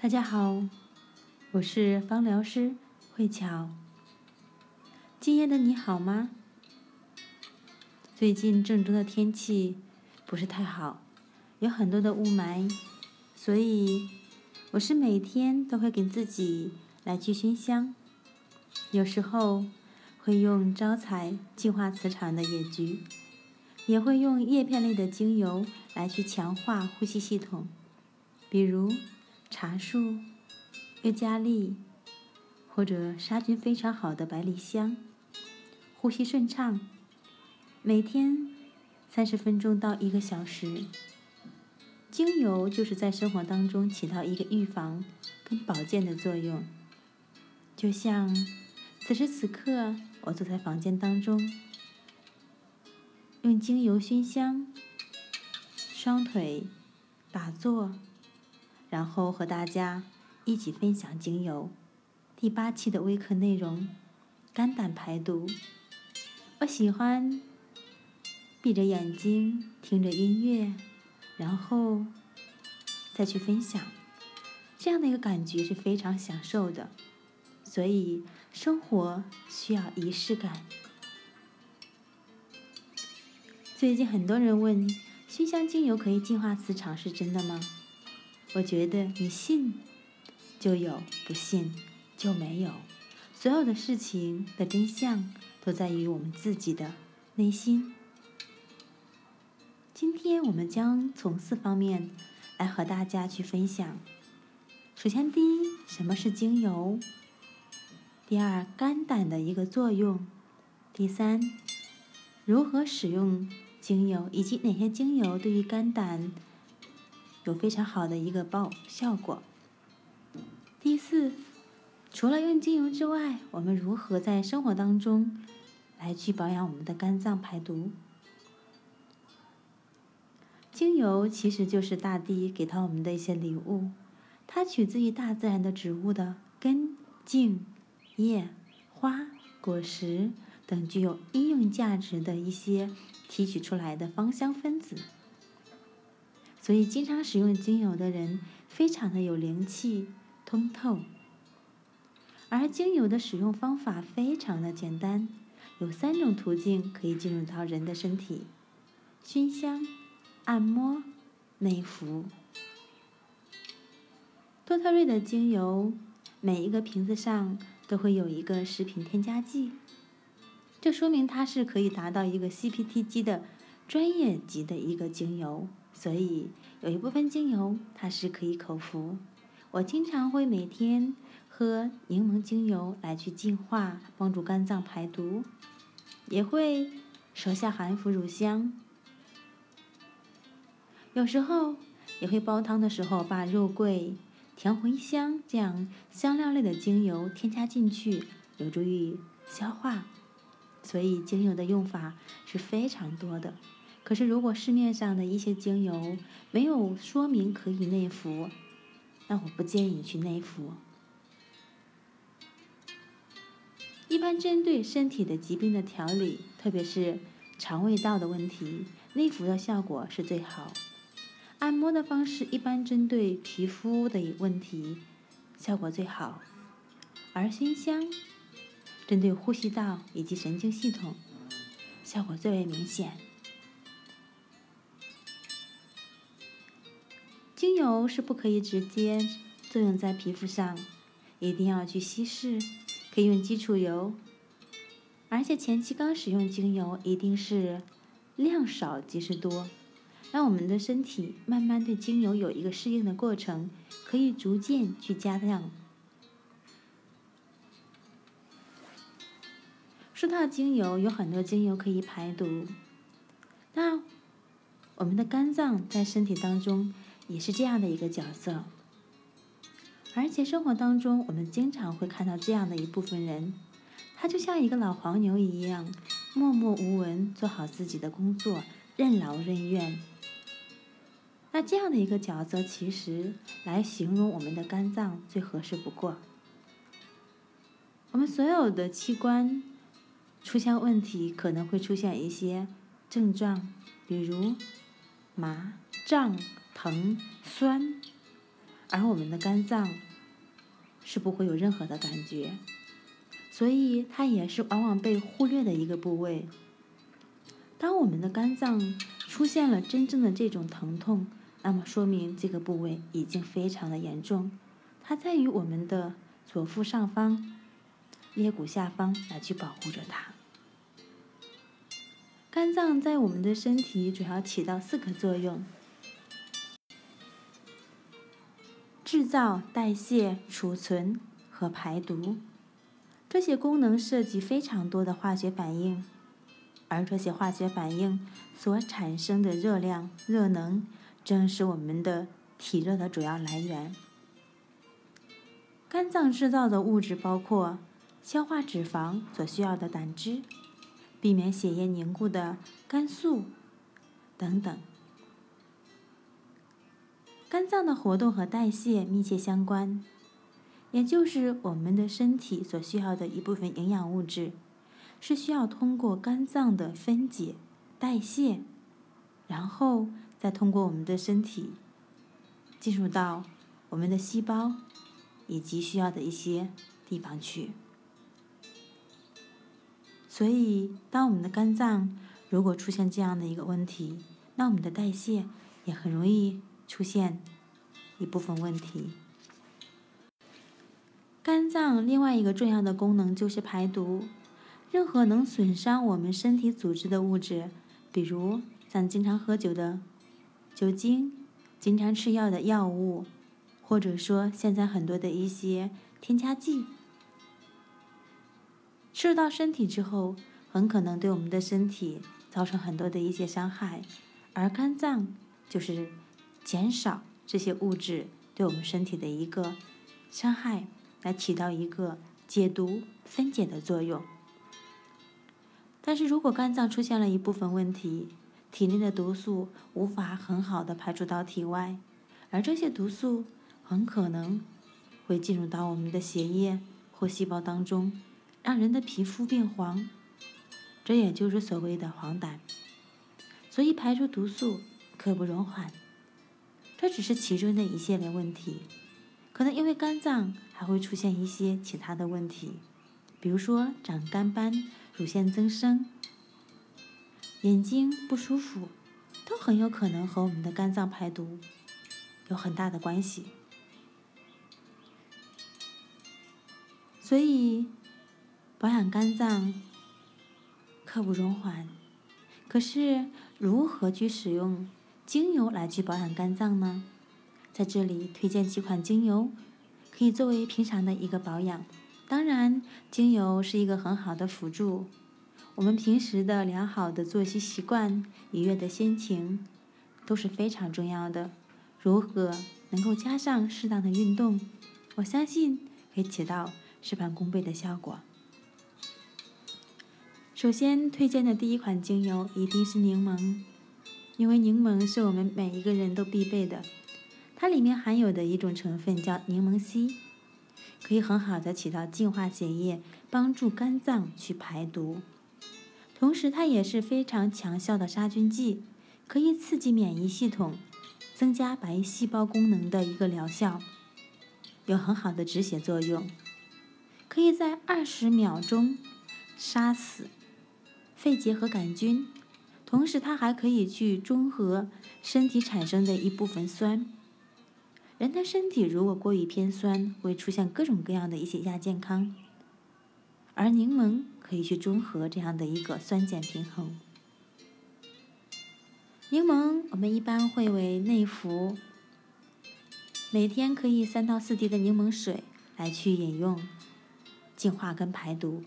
大家好，我是芳疗师慧巧。今夜的你好吗？最近郑州的天气不是太好，有很多的雾霾，所以我是每天都会给自己来去熏香，有时候会用招财净化磁场的野菊，也会用叶片类的精油来去强化呼吸系统，比如。茶树、尤加利，或者杀菌非常好的百里香，呼吸顺畅。每天三十分钟到一个小时。精油就是在生活当中起到一个预防跟保健的作用。就像此时此刻，我坐在房间当中，用精油熏香，双腿打坐。然后和大家一起分享精油第八期的微课内容：肝胆排毒。我喜欢闭着眼睛听着音乐，然后再去分享，这样的一个感觉是非常享受的。所以生活需要仪式感。最近很多人问：熏香精油可以净化磁场，是真的吗？我觉得你信就有，不信就没有。所有的事情的真相都在于我们自己的内心。今天我们将从四方面来和大家去分享。首先，第一，什么是精油？第二，肝胆的一个作用。第三，如何使用精油，以及哪些精油对于肝胆。有非常好的一个报效果。第四，除了用精油之外，我们如何在生活当中来去保养我们的肝脏排毒？精油其实就是大地给到我们的一些礼物，它取自于大自然的植物的根、茎、叶、花、果实等具有医用价值的一些提取出来的芳香分子。所以，经常使用精油的人非常的有灵气、通透。而精油的使用方法非常的简单，有三种途径可以进入到人的身体：熏香、按摩、内服。多特瑞的精油每一个瓶子上都会有一个食品添加剂，这说明它是可以达到一个 CPTG 的专业级的一个精油。所以有一部分精油它是可以口服，我经常会每天喝柠檬精油来去净化，帮助肝脏排毒，也会舌下含服乳香，有时候也会煲汤的时候把肉桂、甜茴香这样香料类的精油添加进去，有助于消化。所以精油的用法是非常多的。可是，如果市面上的一些精油没有说明可以内服，那我不建议你去内服。一般针对身体的疾病的调理，特别是肠胃道的问题，内服的效果是最好。按摩的方式一般针对皮肤的问题，效果最好。而熏香针对呼吸道以及神经系统，效果最为明显。精油是不可以直接作用在皮肤上，一定要去稀释，可以用基础油。而且前期刚使用精油，一定是量少即是多，让我们的身体慢慢对精油有一个适应的过程，可以逐渐去加量。说到精油，有很多精油可以排毒，那我们的肝脏在身体当中。也是这样的一个角色，而且生活当中，我们经常会看到这样的一部分人，他就像一个老黄牛一样，默默无闻，做好自己的工作，任劳任怨。那这样的一个角色，其实来形容我们的肝脏最合适不过。我们所有的器官出现问题，可能会出现一些症状，比如麻、胀。疼、酸，而我们的肝脏是不会有任何的感觉，所以它也是往往被忽略的一个部位。当我们的肝脏出现了真正的这种疼痛，那么说明这个部位已经非常的严重，它在于我们的左腹上方、肋骨下方来去保护着它。肝脏在我们的身体主要起到四个作用：制造、代谢、储存和排毒。这些功能涉及非常多的化学反应，而这些化学反应所产生的热量、热能，正是我们的体热的主要来源。肝脏制造的物质包括消化脂肪所需要的胆汁。避免血液凝固的肝素等等。肝脏的活动和代谢密切相关，也就是我们的身体所需要的一部分营养物质，是需要通过肝脏的分解、代谢，然后再通过我们的身体进入到我们的细胞以及需要的一些地方去。所以，当我们的肝脏如果出现这样的一个问题，那我们的代谢也很容易出现一部分问题。肝脏另外一个重要的功能就是排毒，任何能损伤我们身体组织的物质，比如像经常喝酒的酒精、经常吃药的药物，或者说现在很多的一些添加剂。吃到身体之后，很可能对我们的身体造成很多的一些伤害，而肝脏就是减少这些物质对我们身体的一个伤害，来起到一个解毒分解的作用。但是如果肝脏出现了一部分问题，体内的毒素无法很好的排出到体外，而这些毒素很可能会进入到我们的血液或细胞当中。让人的皮肤变黄，这也就是所谓的黄疸。所以排出毒素刻不容缓。这只是其中的一系列问题，可能因为肝脏还会出现一些其他的问题，比如说长肝斑、乳腺增生、眼睛不舒服，都很有可能和我们的肝脏排毒有很大的关系。所以。保养肝脏刻不容缓，可是如何去使用精油来去保养肝脏呢？在这里推荐几款精油，可以作为平常的一个保养。当然，精油是一个很好的辅助。我们平时的良好的作息习惯、愉悦的心情都是非常重要的。如何能够加上适当的运动，我相信可以起到事半功倍的效果。首先推荐的第一款精油一定是柠檬，因为柠檬是我们每一个人都必备的。它里面含有的一种成分叫柠檬烯，可以很好的起到净化血液、帮助肝脏去排毒。同时，它也是非常强效的杀菌剂，可以刺激免疫系统，增加白细胞功能的一个疗效，有很好的止血作用，可以在二十秒钟杀死。肺结核杆菌，同时它还可以去中和身体产生的一部分酸。人的身体如果过于偏酸，会出现各种各样的一些亚健康，而柠檬可以去中和这样的一个酸碱平衡。柠檬我们一般会为内服，每天可以三到四滴的柠檬水来去饮用，净化跟排毒。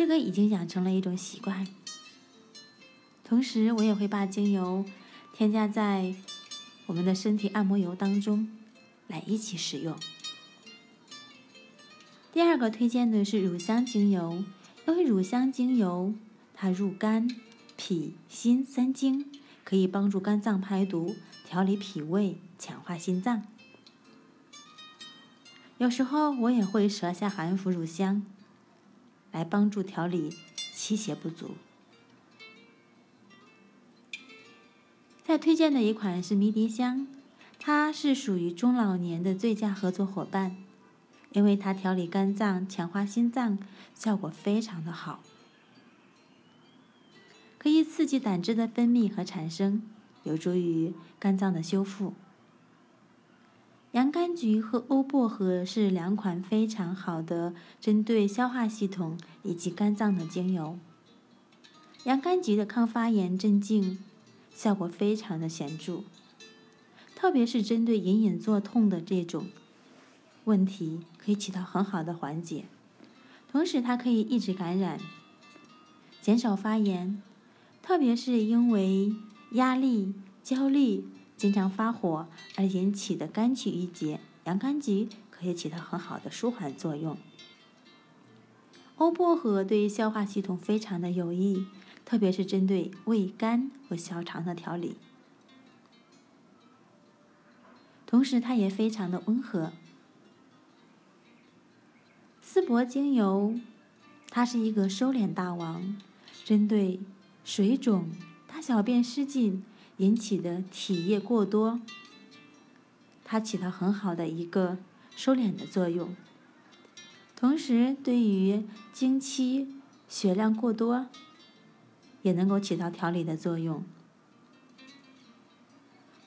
这个已经养成了一种习惯，同时我也会把精油添加在我们的身体按摩油当中来一起使用。第二个推荐的是乳香精油，因为乳香精油它入肝、脾、心三经，可以帮助肝脏排毒、调理脾胃、强化心脏。有时候我也会舌下含服乳香。来帮助调理气血不足。再推荐的一款是迷迭香，它是属于中老年的最佳合作伙伴，因为它调理肝脏、强化心脏，效果非常的好，可以刺激胆汁的分泌和产生，有助于肝脏的修复。洋甘菊和欧薄荷是两款非常好的针对消化系统以及肝脏的精油。洋甘菊的抗发炎、镇静效果非常的显著，特别是针对隐隐作痛的这种问题，可以起到很好的缓解。同时，它可以抑制感染，减少发炎，特别是因为压力、焦虑。经常发火而引起的肝气郁结，洋甘菊可以起到很好的舒缓作用。欧薄荷对于消化系统非常的有益，特别是针对胃肝和小肠的调理。同时，它也非常的温和。丝柏精油，它是一个收敛大王，针对水肿、大小便失禁。引起的体液过多，它起到很好的一个收敛的作用，同时对于经期血量过多，也能够起到调理的作用。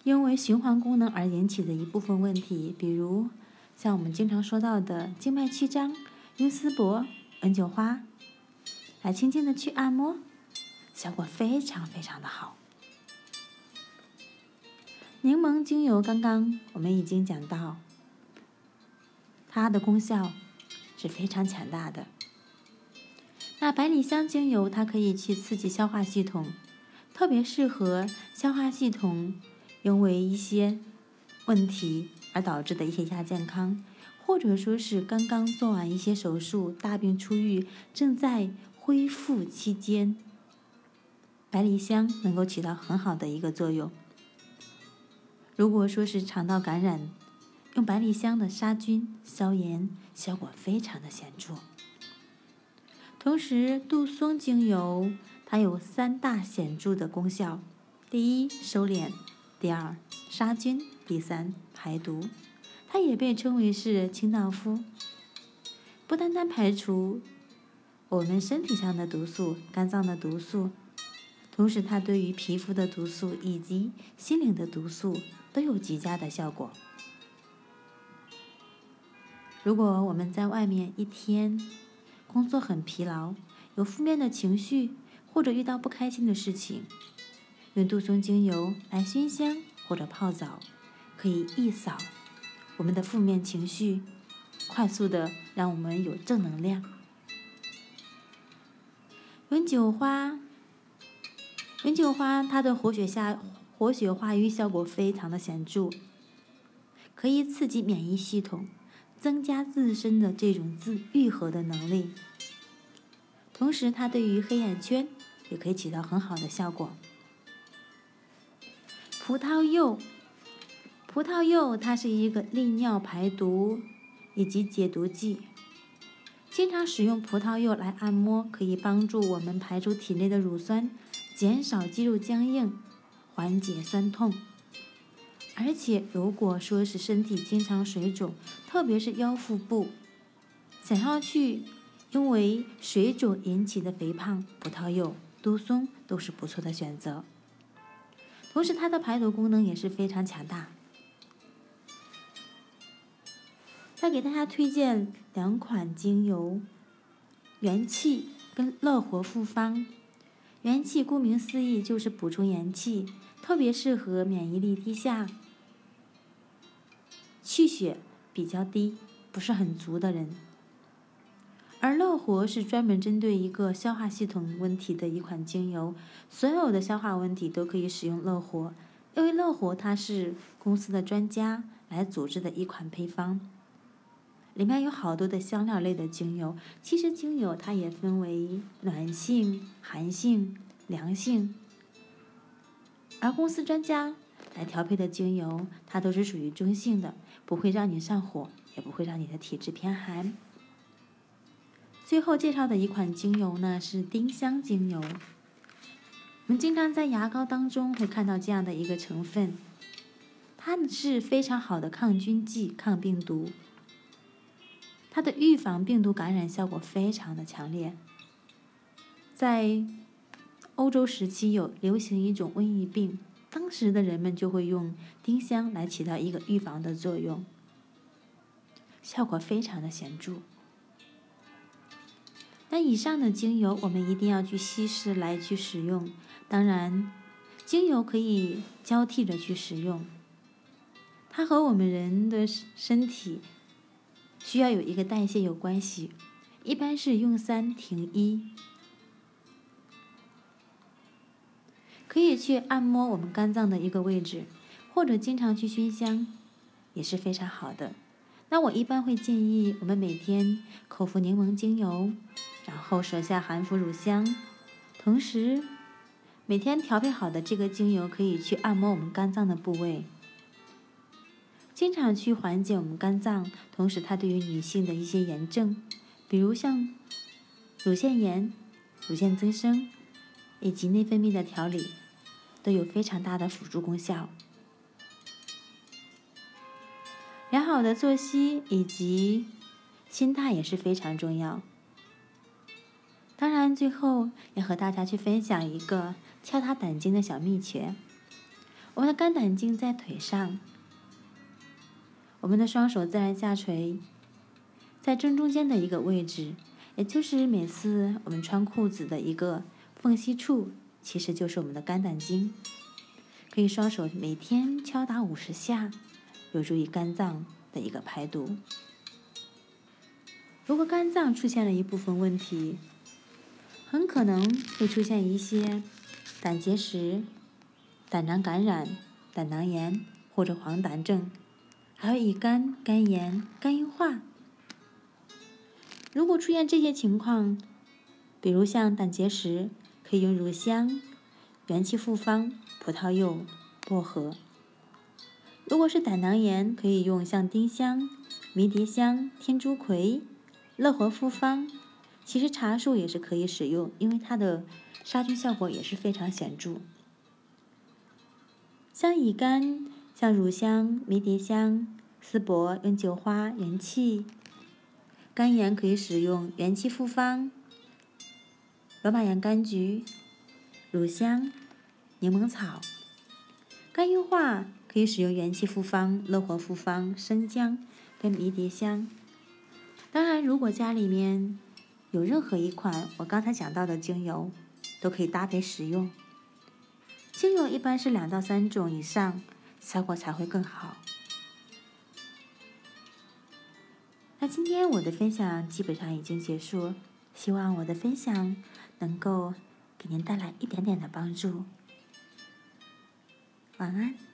因为循环功能而引起的一部分问题，比如像我们经常说到的静脉曲张，用丝柏、恩灸花来轻轻的去按摩，效果非常非常的好。柠檬精油，刚刚我们已经讲到，它的功效是非常强大的。那百里香精油，它可以去刺激消化系统，特别适合消化系统因为一些问题而导致的一些亚健康，或者说是刚刚做完一些手术、大病初愈、正在恢复期间，百里香能够起到很好的一个作用。如果说是肠道感染，用百里香的杀菌消炎效果非常的显著。同时，杜松精油它有三大显著的功效：第一，收敛；第二，杀菌；第三，排毒。它也被称为是清道夫，不单单排除我们身体上的毒素、肝脏的毒素，同时它对于皮肤的毒素以及心灵的毒素。都有极佳的效果。如果我们在外面一天工作很疲劳，有负面的情绪，或者遇到不开心的事情，用杜松精油来熏香或者泡澡，可以一扫我们的负面情绪，快速的让我们有正能量。永久花，永久花它的活血下。活血化瘀效果非常的显著，可以刺激免疫系统，增加自身的这种自愈合的能力。同时，它对于黑眼圈也可以起到很好的效果。葡萄柚，葡萄柚它是一个利尿排毒以及解毒剂，经常使用葡萄柚来按摩，可以帮助我们排出体内的乳酸，减少肌肉僵硬。缓解酸痛，而且如果说是身体经常水肿，特别是腰腹部，想要去因为水肿引起的肥胖，葡萄柚、杜松都是不错的选择。同时，它的排毒功能也是非常强大。再给大家推荐两款精油：元气跟乐活复方。元气顾名思义就是补充元气。特别适合免疫力低下、气血比较低、不是很足的人。而乐活是专门针对一个消化系统问题的一款精油，所有的消化问题都可以使用乐活，因为乐活它是公司的专家来组织的一款配方，里面有好多的香料类的精油。其实精油它也分为暖性、寒性、凉性。而公司专家来调配的精油，它都是属于中性的，不会让你上火，也不会让你的体质偏寒。最后介绍的一款精油呢是丁香精油。我们经常在牙膏当中会看到这样的一个成分，它是非常好的抗菌剂、抗病毒，它的预防病毒感染效果非常的强烈。在欧洲时期有流行一种瘟疫病，当时的人们就会用丁香来起到一个预防的作用，效果非常的显著。那以上的精油我们一定要去稀释来去使用，当然，精油可以交替着去使用。它和我们人的身体需要有一个代谢有关系，一般是用三停一，可以去按摩我们肝脏的一个位置，或者经常去熏香，也是非常好的。那我一般会建议我们每天口服柠檬精油，然后舌下含服乳香，同时每天调配好的这个精油可以去按摩我们肝脏的部位。经常去缓解我们肝脏，同时它对于女性的一些炎症，比如像乳腺炎、乳腺增生以及内分泌的调理，都有非常大的辅助功效。良好的作息以及心态也是非常重要。当然，最后要和大家去分享一个敲打胆经的小秘诀。我们的肝胆经在腿上。我们的双手自然下垂，在正中间的一个位置，也就是每次我们穿裤子的一个缝隙处，其实就是我们的肝胆经。可以双手每天敲打五十下，有助于肝脏的一个排毒。如果肝脏出现了一部分问题，很可能会出现一些胆结石、胆囊感染、胆囊炎或者黄疸症。还有乙肝、肝炎、肝硬化。如果出现这些情况，比如像胆结石，可以用乳香、元气复方、葡萄柚、薄荷；如果是胆囊炎，可以用像丁香、迷迭香、天竺葵、乐活复方。其实茶树也是可以使用，因为它的杀菌效果也是非常显著。像乙肝。像乳香、迷迭香、丝柏用酒花、元气；肝炎可以使用元气复方、罗马洋甘菊、乳香、柠檬草；肝硬化可以使用元气复方、乐活复方、生姜跟迷迭香。当然，如果家里面有任何一款我刚才讲到的精油，都可以搭配使用。精油一般是两到三种以上。效果才会更好。那今天我的分享基本上已经结束，希望我的分享能够给您带来一点点的帮助。晚安。